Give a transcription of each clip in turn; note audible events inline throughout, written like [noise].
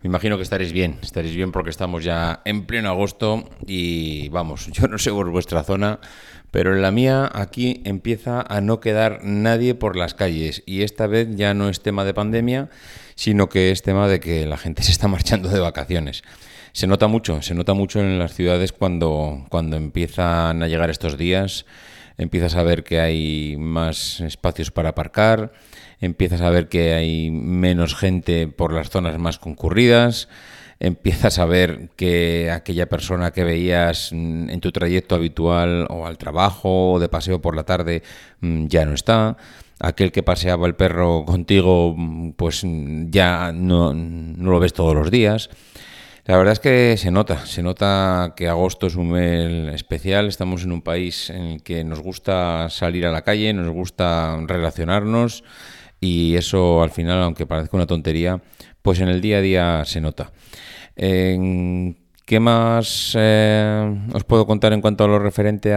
Me imagino que estaréis bien, estaréis bien porque estamos ya en pleno agosto y vamos, [laughs] yo no sé por vuestra zona, pero en la mía aquí empieza a no quedar nadie por las calles y esta vez ya no es tema de pandemia, sino que es tema de que la gente [laughs] se está marchando de vacaciones. Se nota mucho, se nota mucho en las ciudades cuando, cuando empiezan a llegar estos días, empiezas a ver que hay más espacios para aparcar, empiezas a ver que hay menos gente por las zonas más concurridas, empiezas a ver que aquella persona que veías mm, en tu trayecto habitual o al trabajo o de paseo por la tarde mm, ya no está. Aquel que paseaba el perro contigo, mm, pues ya no, no lo ves todos los días. La verdad es que se nota, se nota que agosto es un mes especial, estamos en un país en el que nos gusta salir a la calle, nos gusta relacionarnos y eso al final, aunque parezca una tontería, pues en el día a día se nota. ¿Qué más eh, os puedo contar en cuanto a lo referente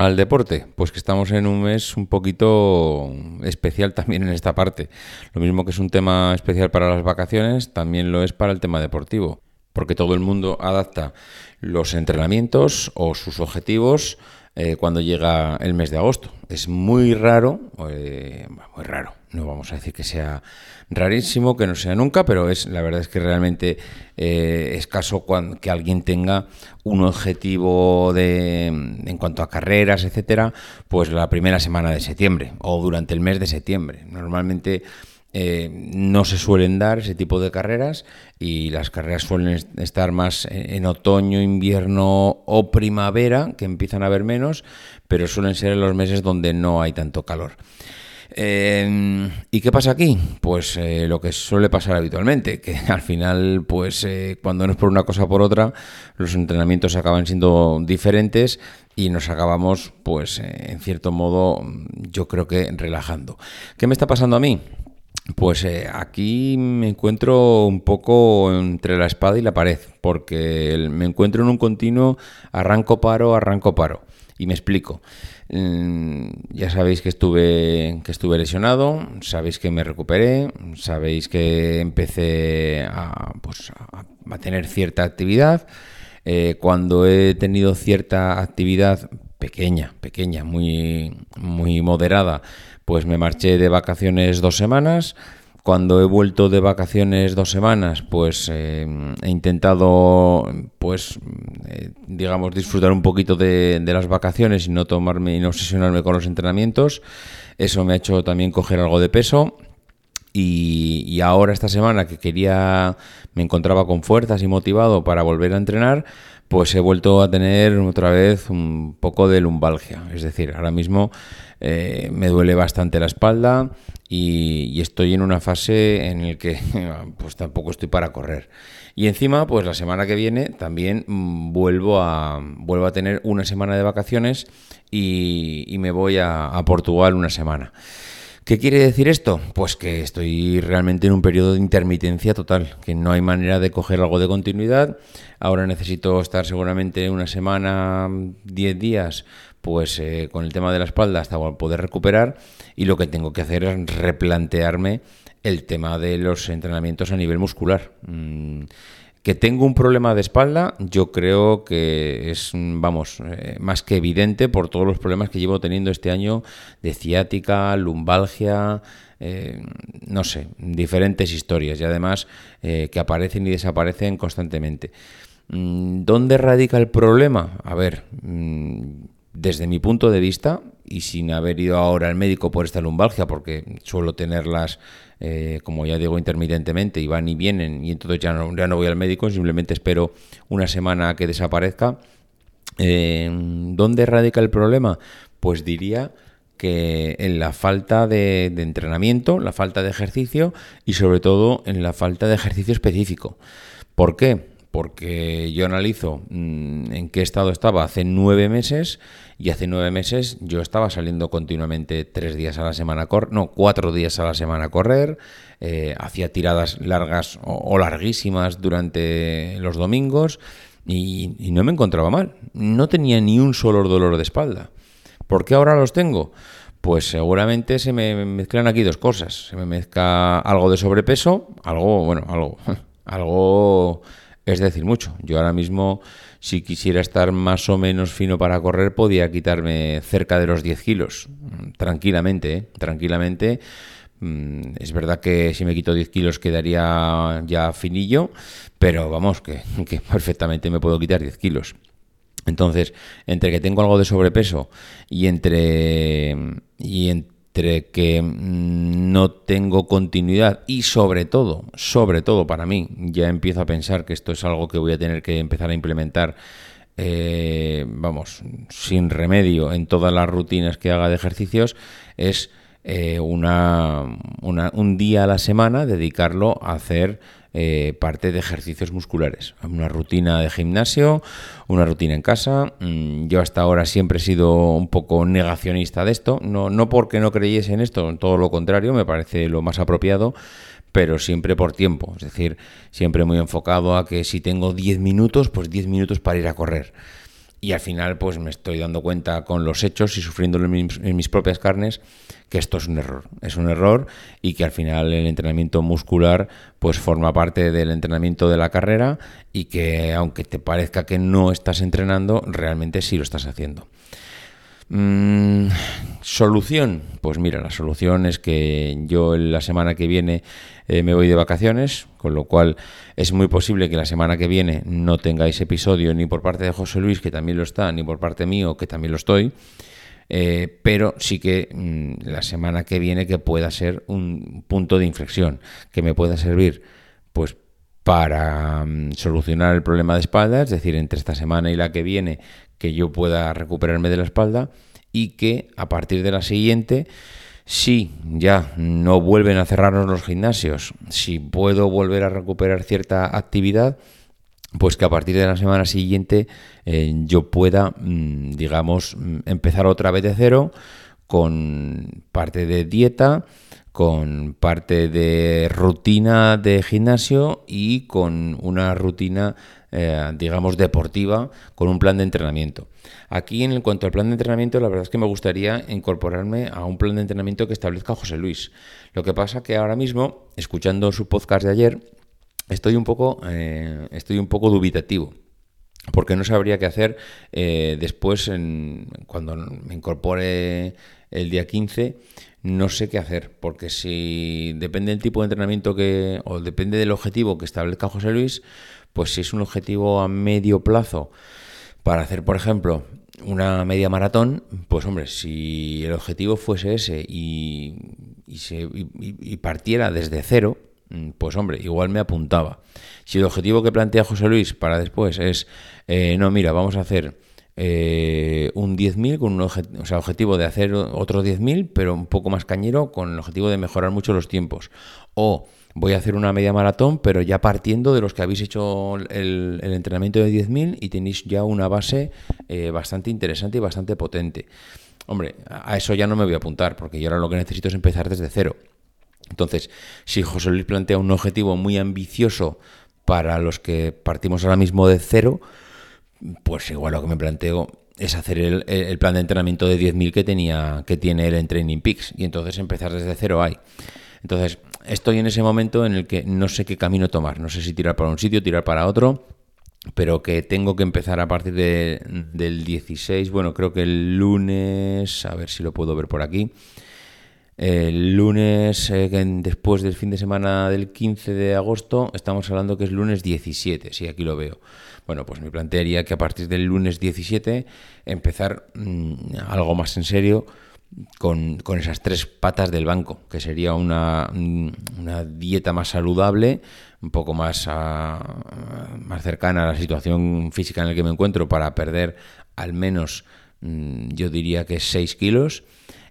al deporte? Pues que estamos en un mes un poquito especial también en esta parte. Lo mismo que es un tema especial para las vacaciones, también lo es para el tema deportivo. Porque todo el mundo adapta los entrenamientos o sus objetivos eh, cuando llega el mes de agosto. Es muy raro, eh, muy raro, no vamos a decir que sea rarísimo, que no sea nunca, pero es la verdad es que realmente eh, escaso cuando, que alguien tenga un objetivo de, en cuanto a carreras, etcétera, pues la primera semana de septiembre o durante el mes de septiembre. Normalmente eh, no se suelen dar ese tipo de carreras y las carreras suelen estar más en otoño, invierno o primavera, que empiezan a haber menos, pero suelen ser en los meses donde no hay tanto calor. Eh, ¿Y qué pasa aquí? Pues eh, lo que suele pasar habitualmente, que [laughs] al final, pues cuando no es por una cosa o por otra, los entrenamientos acaban siendo diferentes y nos acabamos, pues en cierto modo, yo creo que relajando. ¿Qué me está pasando a mí? Pues eh, aquí me encuentro un poco entre la espada y la pared, porque me encuentro en un continuo arranco paro, arranco paro. Y me explico. Mm, ya sabéis que estuve, que estuve lesionado, sabéis que me recuperé, sabéis que empecé a, pues, a, tener cierta actividad. Eh, cuando he tenido cierta actividad pequeña, pequeña, muy, muy moderada, pues me marché de vacaciones dos semanas. Cuando he vuelto de vacaciones dos semanas, pues eh, he intentado, pues, eh, digamos, disfrutar un poquito de, las vacaciones y no tomarme y no obsesionarme con los entrenamientos. Eso me ha hecho también coger algo de peso. Y, y, ahora esta semana que quería, me encontraba con fuerzas y motivado para volver a entrenar, pues he vuelto a tener otra vez un poco de lumbalgia. Es decir, ahora mismo eh, me duele bastante la espalda y, estoy en una fase en la que [laughs] pues tampoco estoy para correr. Y encima, pues la semana que viene también mm, vuelvo a, vuelvo a tener una semana de vacaciones y, me voy a Portugal una semana. ¿Qué quiere decir esto? Pues que estoy realmente en un periodo de intermitencia total, que no hay manera de coger algo de continuidad. Ahora necesito estar seguramente una semana, 10 días, pues eh, con el tema de la espalda hasta poder recuperar y lo que tengo que hacer es replantearme el tema de los entrenamientos a nivel muscular. Mm, que tengo un problema de espalda, yo creo que es, vamos, eh, más que evidente por todos los problemas que llevo teniendo este año de ciática, lumbalgia, eh, no sé, diferentes historias y además eh, que aparecen y desaparecen constantemente. Mm, ¿Dónde radica el problema? A ver, mm, desde mi punto de vista, y sin haber ido ahora al médico por esta lumbalgia, porque suelo tenerlas, eh, como ya digo, intermitentemente, y van y vienen, y entonces ya no, ya no voy al médico, simplemente espero una semana que desaparezca. Eh, ¿Dónde radica el problema? Pues diría que en la falta de entrenamiento, la falta de ejercicio y sobre todo en la falta de ejercicio específico. ¿Por qué? Porque yo analizo mm, en qué estado estaba hace nueve meses y hace nueve meses yo estaba saliendo continuamente tres días a la semana, cor no, cuatro días a la semana a correr, eh, hacía tiradas largas o, larguísimas durante los domingos y, no me encontraba mal. No tenía ni un solo dolor de espalda. ¿Por qué ahora los tengo? Pues seguramente se me mezclan aquí dos cosas. Se me mezcla algo de sobrepeso, algo, bueno, algo, [laughs] algo es decir mucho. Yo ahora mismo, si quisiera estar más o menos fino para correr, podía quitarme cerca de los 10 kilos, tranquilamente, ¿eh? tranquilamente. Mm, es verdad que si me quito 10 kilos quedaría ya finillo, pero vamos, que, [laughs] que perfectamente me puedo quitar 10 kilos. Entonces, entre que tengo algo de sobrepeso y entre, y entre que mm, no tengo continuidad y sobre todo, sobre todo para mí, ya empiezo a pensar que esto es algo que voy a tener que empezar a implementar, eh, vamos, sin remedio en todas las rutinas que haga de ejercicios, es eh, una, un día a la semana dedicarlo a hacer eh, parte de ejercicios musculares. Una rutina de gimnasio, una rutina en casa. Mm, yo hasta ahora siempre he sido un poco negacionista de esto, no, no porque no creyese en esto, todo lo contrario, me parece lo más apropiado pero siempre por tiempo, es decir, siempre muy enfocado a que si tengo 10 minutos, pues 10 minutos para ir a correr. Y al final, pues me estoy dando cuenta con los hechos y sufriéndolo en mis, propias carnes que esto es un error. Es un error y que al final el entrenamiento muscular pues forma parte del entrenamiento de la carrera y que aunque te parezca que no estás entrenando, realmente sí lo estás haciendo. Mm, solución, pues mira, la solución es que yo la semana que viene eh, me voy de vacaciones, con lo cual es muy posible que la semana que viene no tengáis episodio ni por parte de José Luis, que también lo está, ni por parte mío, que también lo estoy. Eh, pero sí que mm, la semana que viene que pueda ser un punto de inflexión, que me pueda servir pues para mm, solucionar el problema de espalda, es decir, entre esta semana y la que viene, que yo pueda recuperarme de la espalda y que a partir de la siguiente, si ya no vuelven a cerrarnos los gimnasios, si puedo volver a recuperar cierta actividad, pues que a partir de la semana siguiente eh, yo pueda, mm, digamos, mm, empezar otra vez de cero con parte de dieta, con parte de rutina de gimnasio y con una rutina, eh, digamos, deportiva, con un plan de entrenamiento. Aquí, en cuanto al plan de entrenamiento, la verdad es que me gustaría incorporarme a un plan de entrenamiento que establezca José Luis. Lo que pasa que ahora mismo, escuchando su podcast de ayer, estoy un poco, eh, estoy un poco dubitativo porque no sabría qué hacer eh, después, en, cuando me incorpore el día 15, no sé qué hacer, porque si depende del tipo de entrenamiento que, o depende del objetivo que establezca José Luis, pues si es un objetivo a medio plazo para hacer, por ejemplo, una media maratón, pues hombre, si el objetivo fuese ese y, se, y partiera desde cero, Mm, pues hombre, igual me apuntaba. Si el objetivo que plantea José Luis para después es, eh, no, mira, vamos a hacer eh, un 10.000 con un objetivo de hacer otro 10.000, pero un poco más cañero, con el objetivo de mejorar mucho los tiempos. O voy a hacer una media maratón, pero ya partiendo de los que habéis hecho el, entrenamiento de 10.000 y tenéis ya una base eh, bastante interesante y bastante potente. Hombre, a eso ya no me voy a apuntar, porque yo ahora lo que necesito es empezar desde cero. Entonces, si José Luis plantea un objetivo muy ambicioso para los que partimos ahora mismo de cero, pues igual lo que me planteo es hacer el, plan de entrenamiento de 10.000 que, tenía, que tiene él en Training Peaks y entonces empezar desde cero ahí. Entonces, estoy en ese momento en el que no sé qué camino tomar, no sé si tirar para un sitio, tirar para otro, pero que tengo que empezar a partir de, del 16, bueno, creo que el lunes, a ver si lo puedo ver por aquí, el lunes, eh, después del fin de semana del 15 de agosto, estamos hablando que es lunes 17, sí, aquí lo veo. Bueno, pues me plantearía que a partir del lunes 17 empezar mm, algo más en serio con, esas tres patas del banco, que sería una, mm, una dieta más saludable, un poco más, más cercana a la situación física en la que me encuentro para perder al menos, mm, yo diría que 6 kilos,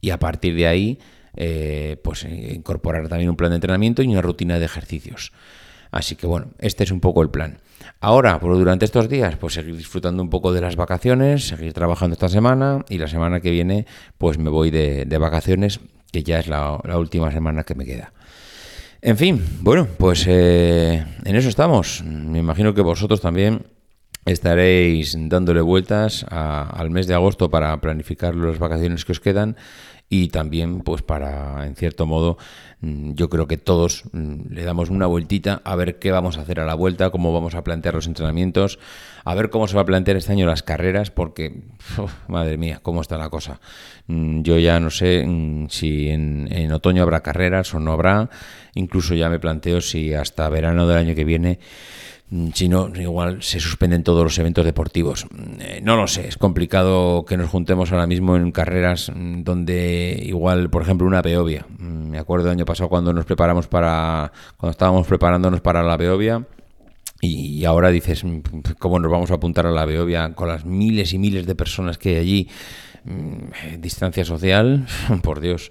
y a partir de ahí eh, pues eh, incorporar también un plan de entrenamiento y una rutina de ejercicios. Así que bueno, este es un poco el plan. Ahora, pues durante estos días, pues seguir disfrutando un poco de las vacaciones, seguir trabajando esta semana y la semana que viene, pues me voy de, vacaciones, que ya es la, última semana que me queda. En fin, bueno, pues eh, en eso estamos. Me imagino que vosotros también estaréis dándole vueltas al mes de agosto para planificar las vacaciones que os quedan y también pues para en cierto modo mm, yo creo que todos mm, le damos una vueltita a ver qué vamos a hacer a la vuelta, cómo vamos a plantear los entrenamientos, a ver cómo se va a plantear este año las carreras porque [laughs] madre mía, cómo está la cosa. Mm, yo ya no sé si en, otoño habrá carreras o no habrá, incluso ya me planteo si hasta verano del año que viene si no, igual se suspenden todos los eventos deportivos. Mm, eh, no lo sé, es complicado que nos juntemos ahora mismo en carreras mm, donde igual, por ejemplo, una Beovia. Me acuerdo el año pasado cuando nos preparamos para, cuando estábamos preparándonos para la Beovia. Y ahora dices, ¿cómo nos vamos a apuntar a la Beovia con las miles y miles de personas que hay allí? Distancia social, [laughs] por Dios.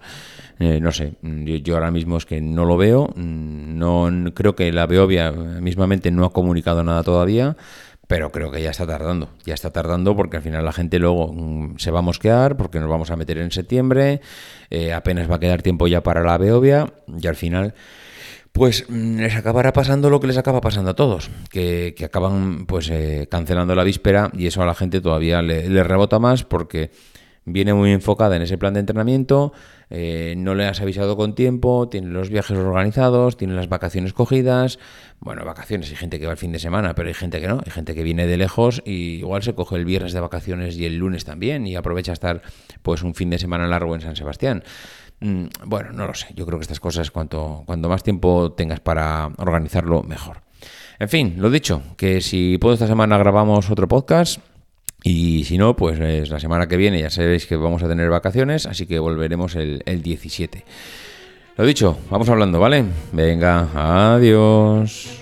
Eh, no sé, yo, ahora mismo es que no lo veo, mm, no creo que la Beovia mismamente no ha comunicado nada todavía, pero creo que ya está tardando, ya está tardando porque al final la gente luego mm, se va a mosquear porque nos vamos a meter en septiembre, eh, apenas va a quedar tiempo ya para la Beovia y al final pues mm, les acabará pasando lo que les acaba pasando a todos, que, acaban pues eh, cancelando la víspera y eso a la gente todavía le rebota más porque viene muy enfocada en ese plan de entrenamiento, eh, no le has avisado con tiempo, tiene los viajes organizados, tiene las vacaciones cogidas. Bueno, vacaciones, hay gente que va el fin de semana, pero hay gente que no, hay gente que viene de lejos y igual se coge el viernes de vacaciones y el lunes también y aprovecha estar pues un fin de semana largo en San Sebastián. Mm, bueno, no lo sé, yo creo que estas cosas cuanto, cuanto más tiempo tengas para organizarlo, mejor. En fin, lo dicho, que si puedo esta semana grabamos otro podcast, y si no, pues la semana que viene ya sabéis que vamos a tener vacaciones, así que volveremos el, el 17. Lo dicho, vamos hablando, ¿vale? Venga, adiós.